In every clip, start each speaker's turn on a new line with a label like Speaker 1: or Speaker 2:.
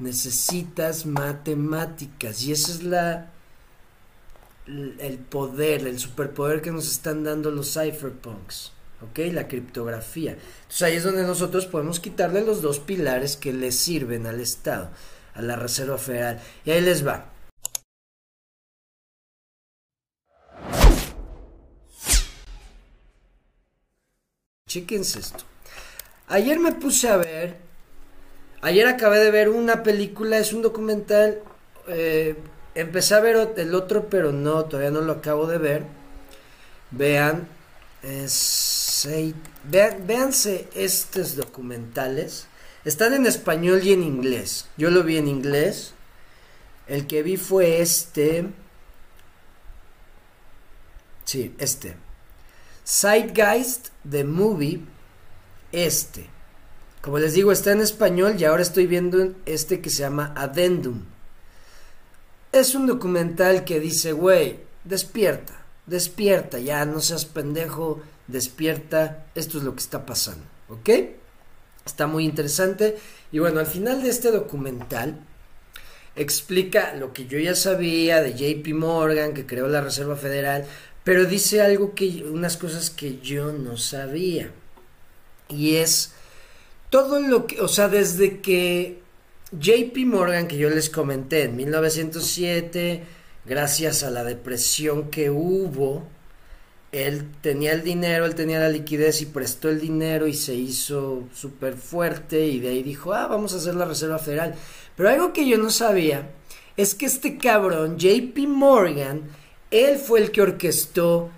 Speaker 1: necesitas matemáticas y ese es la el poder, el superpoder que nos están dando los cypherpunks, ¿ok? La criptografía. Entonces ahí es donde nosotros podemos quitarle los dos pilares que le sirven al Estado, a la Reserva Federal. Y ahí les va. Chéquense esto. Ayer me puse a ver, ayer acabé de ver una película, es un documental, eh, empecé a ver el otro, pero no, todavía no lo acabo de ver. Vean, vean véanse estos documentales. Están en español y en inglés. Yo lo vi en inglés. El que vi fue este. Sí, este. Zeitgeist The Movie, este. Como les digo, está en español y ahora estoy viendo este que se llama Addendum. Es un documental que dice, güey, despierta, despierta, ya no seas pendejo, despierta, esto es lo que está pasando, ¿ok? Está muy interesante. Y bueno, al final de este documental explica lo que yo ya sabía de JP Morgan, que creó la Reserva Federal, pero dice algo que, unas cosas que yo no sabía. Y es todo lo que, o sea, desde que JP Morgan, que yo les comenté en 1907, gracias a la depresión que hubo, él tenía el dinero, él tenía la liquidez y prestó el dinero y se hizo súper fuerte y de ahí dijo, ah, vamos a hacer la Reserva Federal. Pero algo que yo no sabía es que este cabrón, JP Morgan, él fue el que orquestó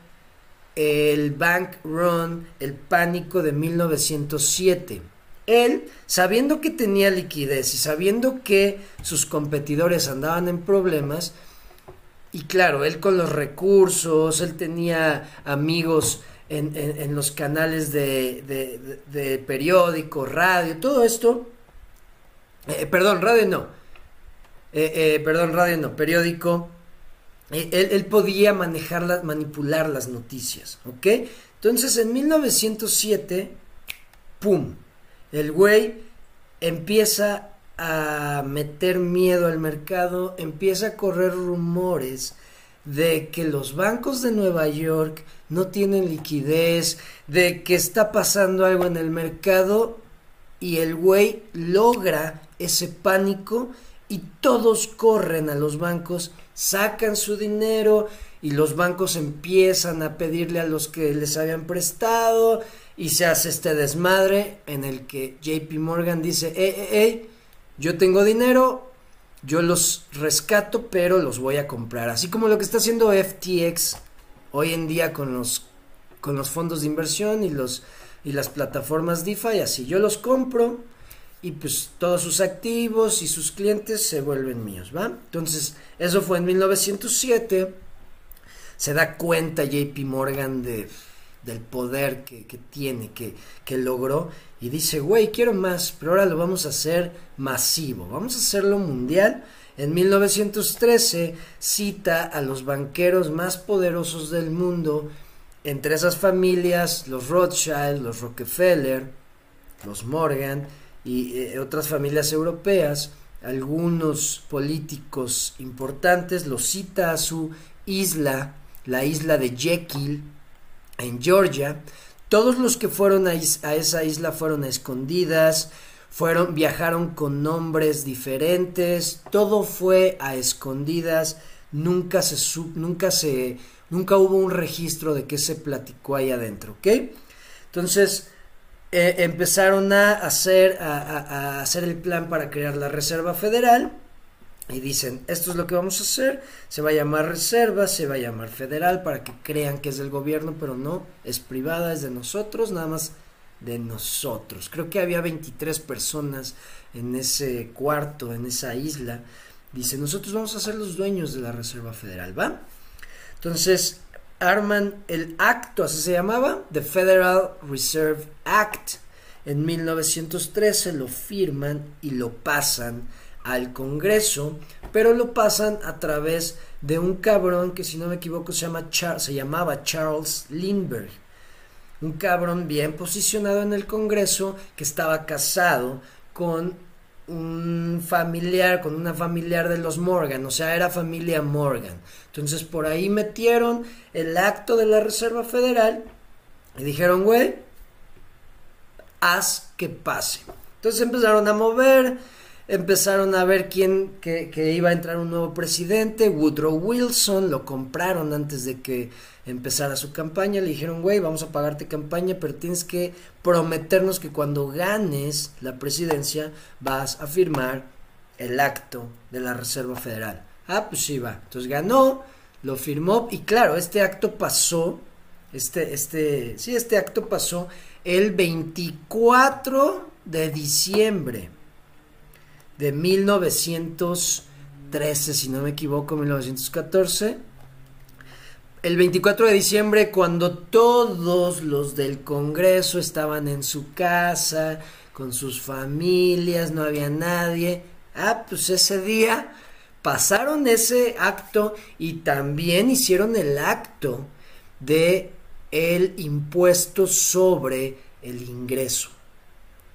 Speaker 1: el Bank Run, el pánico de 1907. Él, sabiendo que tenía liquidez y sabiendo que sus competidores andaban en problemas, y claro, él con los recursos, él tenía amigos en, los canales de, periódico, radio, todo esto, eh, perdón, radio no, eh, eh, perdón, radio no, periódico, él, podía manejar, manipular las noticias, ¿ok? Entonces en 1907, ¡pum! El güey empieza a meter miedo al mercado, empieza a correr rumores de que los bancos de Nueva York no tienen liquidez, de que está pasando algo en el mercado y el güey logra ese pánico y todos corren a los bancos, sacan su dinero y los bancos empiezan a pedirle a los que les habían prestado y se hace este desmadre en el que JP Morgan dice, hey, hey, hey, yo tengo dinero, yo los rescato, pero los voy a comprar. Así como lo que está haciendo FTX hoy en día con los, con los fondos de inversión y, los, y las plataformas DeFi, así yo los compro y pues todos sus activos y sus clientes se vuelven míos, ¿va? Entonces, eso fue en 1907. Se da cuenta JP Morgan de, del poder que, tiene, que, que, logró, y dice, güey, quiero más, pero ahora lo vamos a hacer masivo, vamos a hacerlo mundial. En 1913 cita a los banqueros más poderosos del mundo, entre esas familias, los Rothschild, los Rockefeller, los Morgan, y eh, otras familias europeas, algunos políticos importantes, los cita a su isla, la isla de Jekyll, en Georgia. Todos los que fueron a, esa isla fueron escondidas, fueron, viajaron con nombres diferentes, todo fue a escondidas, nunca se, nunca se, nunca hubo un registro de qué se platicó ahí adentro, ¿ok? Entonces, eh, empezaron a hacer, a, hacer el plan para crear la Reserva Federal y dicen, esto es lo que vamos a hacer, se va a llamar Reserva, se va a llamar Federal para que crean que es del gobierno, pero no, es privada, es de nosotros, nada más de nosotros. Creo que había 23 personas en ese cuarto, en esa isla. Dice, nosotros vamos a ser los dueños de la Reserva Federal, ¿va? Entonces, arman el acto, así se llamaba, The Federal Reserve Act. En 1913 lo firman y lo pasan al Congreso, pero lo pasan a través de un cabrón que si no me equivoco se, llama se llamaba Charles Lindbergh. Un cabrón bien posicionado en el Congreso que estaba casado con un familiar, con una familiar de los Morgan, o sea, era familia Morgan. Entonces por ahí metieron el acto de la Reserva Federal y dijeron, güey, haz que pase. Entonces empezaron a mover, empezaron a ver quién que, que, iba a entrar un nuevo presidente, Woodrow Wilson, lo compraron antes de que empezara su campaña, le dijeron, güey, vamos a pagarte campaña, pero tienes que prometernos que cuando ganes la presidencia vas a firmar el acto de la Reserva Federal. Ah, pues sí va. Entonces ganó, lo firmó y claro, este acto pasó, este, este, sí, este acto pasó el 24 de diciembre de 1913, si no me equivoco, 1914. El 24 de diciembre, cuando todos los del Congreso estaban en su casa, con sus familias, no había nadie. Ah, pues ese día pasaron ese acto y también hicieron el acto de el impuesto sobre el ingreso.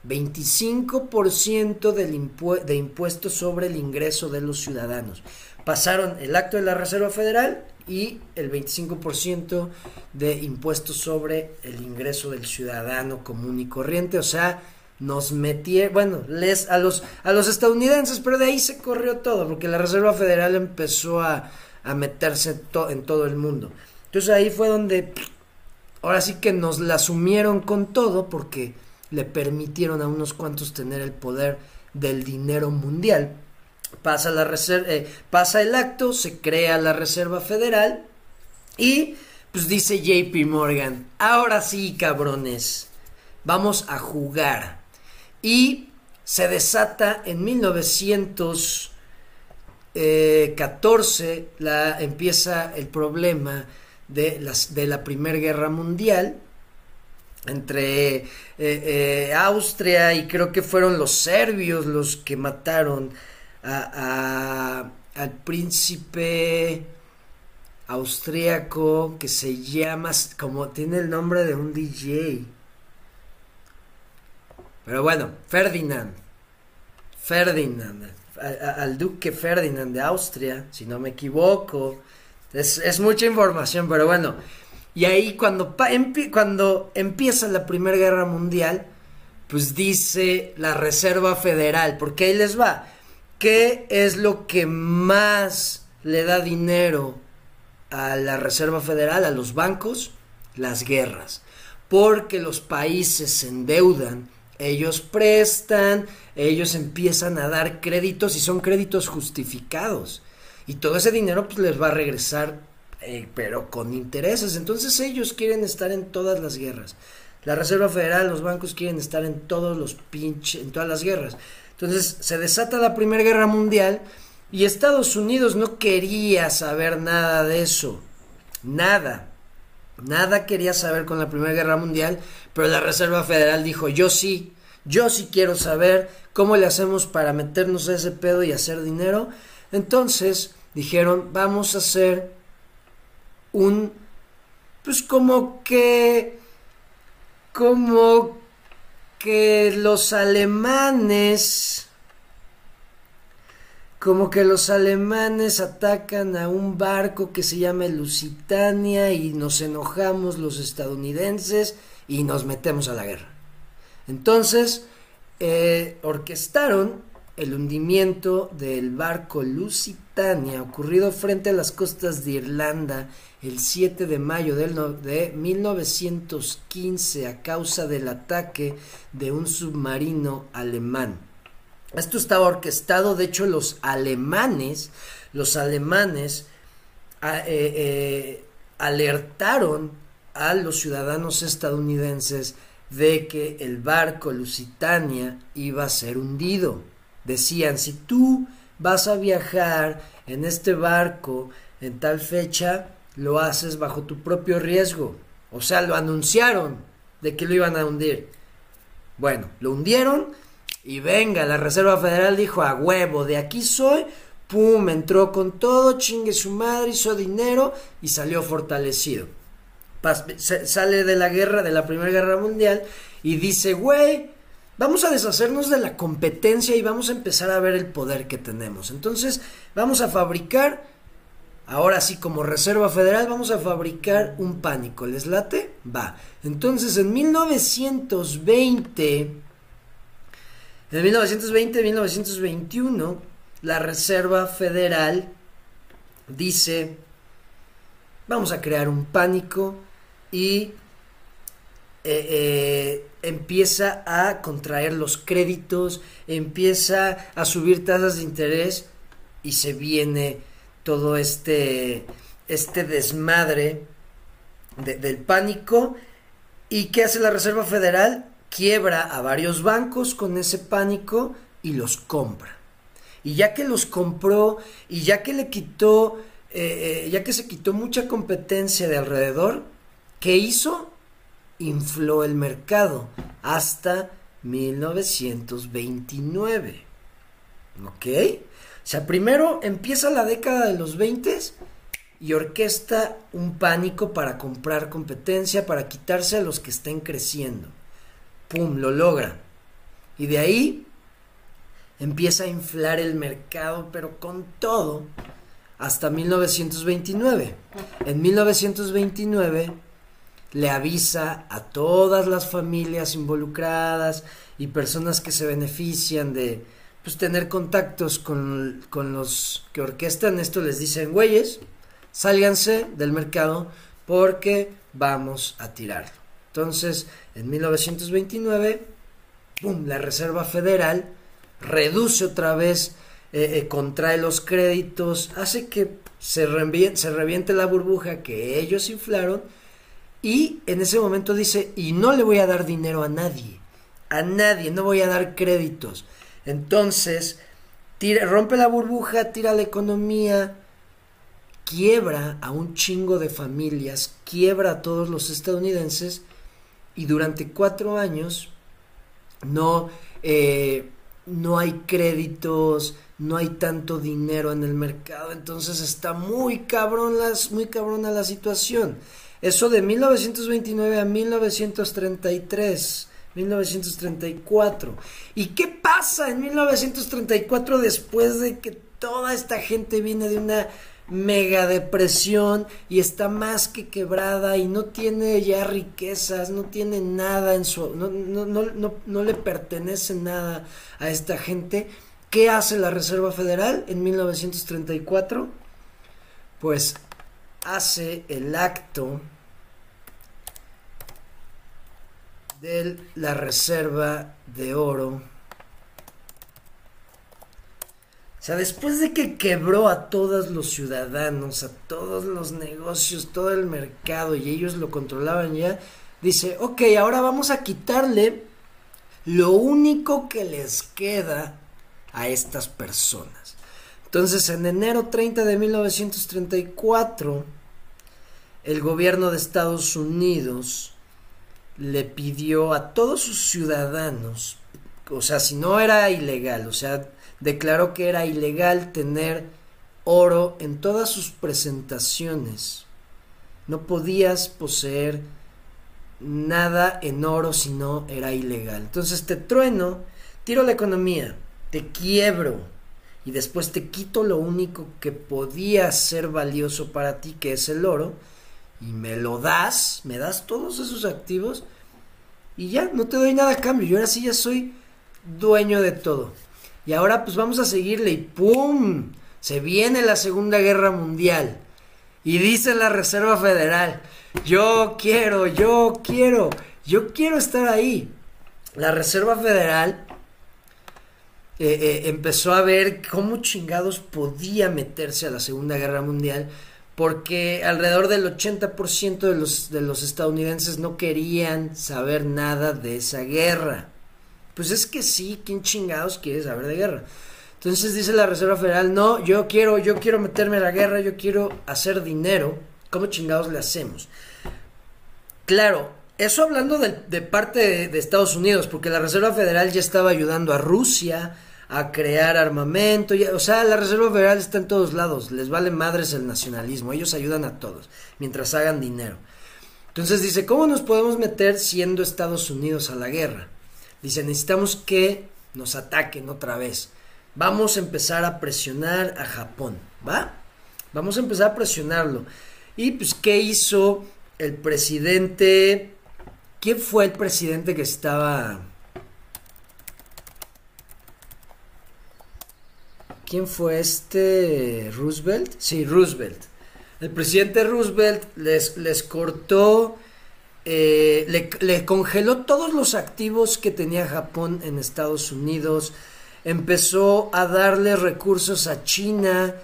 Speaker 1: 25% del de impuesto sobre el ingreso de los ciudadanos. Pasaron el acto de la Reserva Federal y el 25% de impuesto sobre el ingreso del ciudadano común y corriente, o sea, nos metieron, bueno, les a los a los estadounidenses, pero de ahí se corrió todo, porque la Reserva Federal empezó a, a meterse en todo el mundo. Entonces ahí fue donde ahora sí que nos la sumieron con todo porque le permitieron a unos cuantos tener el poder del dinero mundial. Pasa, la eh, pasa el acto, se crea la Reserva Federal y pues dice JP Morgan, ahora sí cabrones, vamos a jugar. Y se desata en 1914, la, empieza el problema de, las, de la Primera Guerra Mundial entre eh, eh, Austria y creo que fueron los serbios los que mataron al príncipe austríaco que se llama como tiene el nombre de un DJ pero bueno Ferdinand. Ferdinand al duque Ferdinand de Austria si no me equivoco. Es, es mucha información pero bueno y ahí cuando, cuando empieza la Primera Guerra Mundial, pues dice la Reserva Federal, porque ahí les va, ¿qué es lo que más le da dinero a la Reserva Federal, a los bancos? Las guerras, porque los países se endeudan, ellos prestan, ellos empiezan a dar créditos y son créditos justificados. Y todo ese dinero pues les va a regresar eh, pero con intereses. Entonces ellos quieren estar en todas las guerras. La Reserva Federal, los bancos quieren estar en todos los pinches, en todas las guerras. Entonces se desata la Primera Guerra Mundial y Estados Unidos no quería saber nada de eso. Nada. Nada quería saber con la Primera Guerra Mundial, pero la Reserva Federal dijo, yo sí, yo sí quiero saber cómo le hacemos para meternos a ese pedo y hacer dinero. Entonces dijeron, vamos a hacer un, pues como que, como que los alemanes, como que los alemanes atacan a un barco que se llama Lusitania y nos enojamos los estadounidenses y nos metemos a la guerra. Entonces, eh, orquestaron el hundimiento del barco Lusitania ocurrido frente a las costas de Irlanda el 7 de mayo de 1915 a causa del ataque de un submarino alemán. Esto estaba orquestado, de hecho los alemanes, los alemanes ah, eh, eh, alertaron a los ciudadanos estadounidenses de que el barco Lusitania iba a ser hundido. Decían, si tú vas a viajar en este barco en tal fecha, lo haces bajo tu propio riesgo. O sea, lo anunciaron de que lo iban a hundir. Bueno, lo hundieron y venga, la Reserva Federal dijo a huevo, de aquí soy, pum, entró con todo, chingue su madre, hizo dinero y salió fortalecido. sale de la guerra, de la Primera Guerra Mundial y dice, güey, vamos a deshacernos de la competencia y vamos a empezar a ver el poder que tenemos. Entonces, vamos a fabricar, ahora sí como Reserva Federal, vamos a fabricar un pánico. ¿Les late? Va. Entonces, en 1920, en 1920-1921, la Reserva Federal dice, vamos a crear un pánico y eh, eh, empieza a contraer los créditos, empieza a subir tasas de interés y se viene todo este, este desmadre del pánico. ¿Y qué hace la Reserva Federal? Quiebra a varios bancos con ese pánico y los compra. Y ya que los compró y ya que le quitó, eh, ya que se quitó mucha competencia de alrededor, ¿qué hizo? Infló el mercado hasta 1929. ¿Ok? O sea, primero empieza la década de los 20 y orquesta un pánico para comprar competencia, para quitarse a los que estén creciendo. ¡Pum! Lo logra. Y de ahí empieza a inflar el mercado, pero con todo, hasta 1929. En 1929 le avisa a todas las familias involucradas y personas que se benefician de pues, tener contactos con, con los que orquestan esto, les dicen, güeyes, sálganse del mercado porque vamos a tirarlo. Entonces, en 1929, ¡pum!, la Reserva Federal reduce otra vez, eh, eh, contrae los créditos, hace que se se reviente la burbuja que ellos inflaron y en ese momento dice, y no le voy a dar dinero a nadie, a nadie, no voy a dar créditos. Entonces, tira, rompe la burbuja, tira la economía, quiebra a un chingo de familias, quiebra a todos los estadounidenses y durante cuatro años no, eh, no hay créditos, no hay tanto dinero en el mercado, entonces está muy cabrón las, muy cabrona la situación. Eso de 1929 a 1933, 1934. ¿Y qué pasa en 1934 después de que toda esta gente viene de una mega depresión y está más que quebrada y no tiene ya riquezas, no tiene nada en su... no, no, no, no le pertenece nada a esta gente? ¿Qué hace la Reserva Federal en 1934? Pues hace el acto de la reserva de oro. O sea, después de que quebró a todos los ciudadanos, a todos los negocios, todo el mercado y ellos lo controlaban ya, dice, ok, ahora vamos a quitarle lo único que les queda a estas personas. Entonces, en enero 30 de 1934, el gobierno de Estados Unidos le pidió a todos sus ciudadanos, o sea, si no era ilegal, o sea, declaró que era ilegal tener oro en todas sus presentaciones. No podías poseer nada en oro si no era ilegal. Entonces te trueno, tiro la economía, te quiebro y después te quito lo único que podía ser valioso para ti, que es el oro, y me lo das, me das todos esos activos y ya, no te doy nada a cambio. Yo ahora sí ya soy dueño de todo. Y ahora pues vamos a seguirle y ¡pum! Se viene la Segunda Guerra Mundial. Y dice la Reserva Federal, yo quiero, yo quiero, yo quiero estar ahí. La Reserva Federal eh, eh, empezó a ver cómo chingados podía meterse a la Segunda Guerra Mundial porque alrededor del 80% de los, de los estadounidenses no querían saber nada de esa guerra. Pues es que sí, ¿quién chingados quiere saber de guerra? Entonces dice la Reserva Federal, no, yo quiero, yo quiero meterme a la guerra, yo quiero hacer dinero. ¿Cómo chingados le hacemos? Claro, eso hablando de, parte de, de Estados Unidos, porque la Reserva Federal ya estaba ayudando a Rusia, a crear armamento. o sea, la Reserva Federal está en todos lados. Les vale madres el nacionalismo. Ellos ayudan a todos mientras hagan dinero. Entonces dice, ¿cómo nos podemos meter siendo Estados Unidos a la guerra? Dice, necesitamos que nos ataquen otra vez. Vamos a empezar a presionar a Japón, ¿va? Vamos a empezar a presionarlo. Y pues, ¿qué hizo el presidente? ¿Quién fue el presidente que estaba... ¿Quién fue este? ¿Roosevelt? Sí, Roosevelt. El presidente Roosevelt les, les cortó, eh, le, congeló todos los activos que tenía Japón en Estados Unidos, empezó a darle recursos a China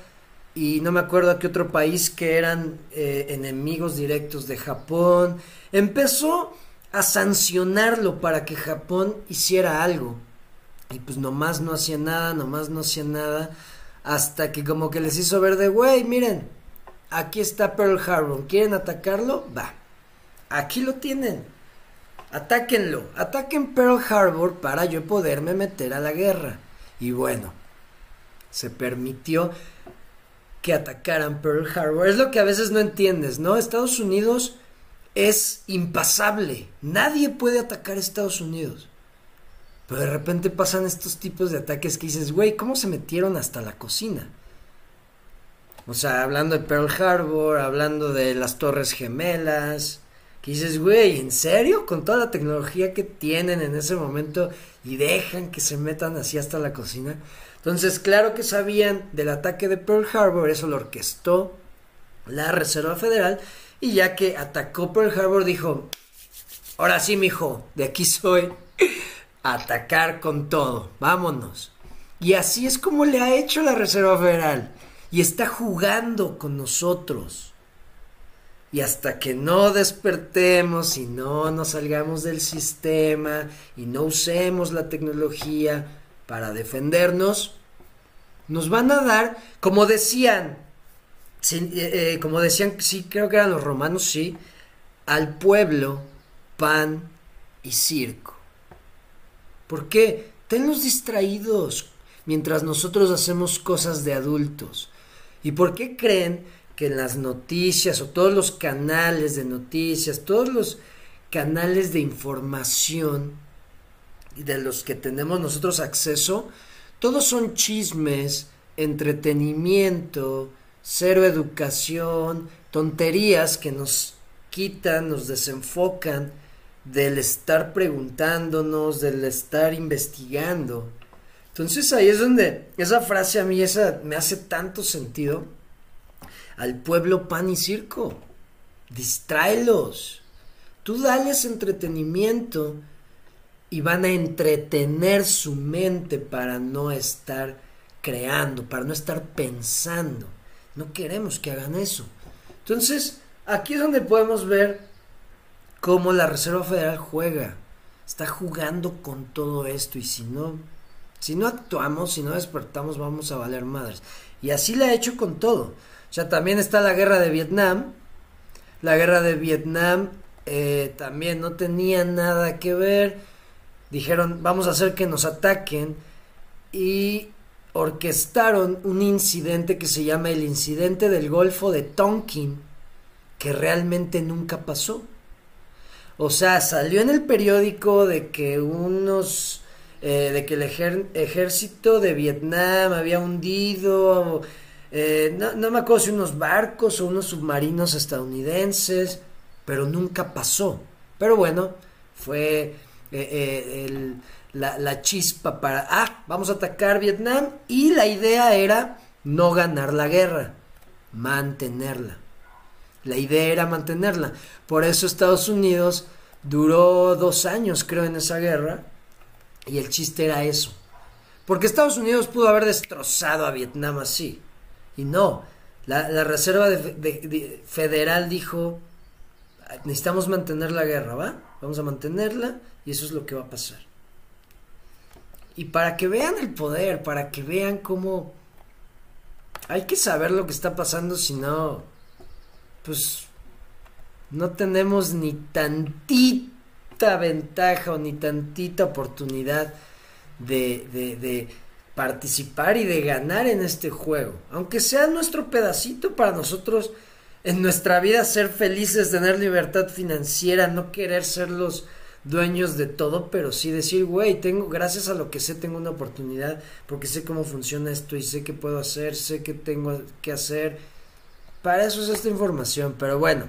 Speaker 1: y no me acuerdo a qué otro país que eran eh, enemigos directos de Japón, empezó a sancionarlo para que Japón hiciera algo. Y pues nomás no hacía nada, nomás no hacía nada. Hasta que como que les hizo ver de, güey, miren, aquí está Pearl Harbor. ¿Quieren atacarlo? Va. Aquí lo tienen. Atáquenlo. Ataquen Pearl Harbor para yo poderme meter a la guerra. Y bueno, se permitió que atacaran Pearl Harbor. Es lo que a veces no entiendes, ¿no? Estados Unidos es impasable. Nadie puede atacar a Estados Unidos. Pero de repente pasan estos tipos de ataques que dices, güey, ¿cómo se metieron hasta la cocina? O sea, hablando de Pearl Harbor, hablando de las Torres Gemelas, que dices, güey, ¿en serio? Con toda la tecnología que tienen en ese momento y dejan que se metan así hasta la cocina. Entonces, claro que sabían del ataque de Pearl Harbor, eso lo orquestó la Reserva Federal, y ya que atacó Pearl Harbor, dijo, ahora sí, mijo, de aquí soy, atacar con todo, vámonos. Y así es como le ha hecho la Reserva Federal, y está jugando con nosotros. Y hasta que no despertemos y no nos salgamos del sistema y no usemos la tecnología para defendernos, nos van a dar, como decían, eh, eh, como decían, sí, creo que eran los romanos, sí, al pueblo pan y circo. ¿Por qué? Tenlos distraídos mientras nosotros hacemos cosas de adultos. ¿Y por qué creen que en las noticias o todos los canales de noticias, todos los canales de información de los que tenemos nosotros acceso, todos son chismes, entretenimiento, cero educación, tonterías que nos quitan, nos desenfocan del estar preguntándonos, del estar investigando. Entonces ahí es donde esa frase a mí esa me hace tanto sentido al pueblo pan y circo. Distráelos. Tú dales entretenimiento y van a entretener su mente para no estar creando, para no estar pensando. No queremos que hagan eso. Entonces, aquí es donde podemos ver cómo la Reserva Federal juega. Está jugando con todo esto y si no, si no actuamos, si no despertamos, vamos a valer madres. Y así le ha hecho con todo. O sea, también está la guerra de Vietnam. La guerra de Vietnam eh, también no tenía nada que ver. Dijeron, vamos a hacer que nos ataquen. Y orquestaron un incidente que se llama el incidente del Golfo de Tonkin, que realmente nunca pasó. O sea, salió en el periódico de que unos, eh, de que el ejército de Vietnam había hundido eh, no, me acuerdo si unos barcos o unos submarinos estadounidenses, pero nunca pasó. Pero bueno, fue eh, eh, la, la, chispa para, ah, vamos a atacar Vietnam y la idea era no ganar la guerra, mantenerla. La idea era mantenerla. Por eso Estados Unidos duró dos años, creo, en esa guerra. Y el chiste era eso. Porque Estados Unidos pudo haber destrozado a Vietnam así. Y no, la, Reserva Federal dijo, necesitamos mantener la guerra, ¿va? Vamos a mantenerla y eso es lo que va a pasar. Y para que vean el poder, para que vean cómo... Hay que saber lo que está pasando, si no, pues no tenemos ni tantita ventaja o ni tantita oportunidad de, participar y de ganar en este juego. Aunque sea nuestro pedacito para nosotros en nuestra vida ser felices, tener libertad financiera, no querer ser los dueños de todo, pero sí decir, güey, tengo, gracias a lo que sé, tengo una oportunidad, porque sé cómo funciona esto y sé qué puedo hacer, sé qué tengo que hacer. Para eso es esta información, pero bueno.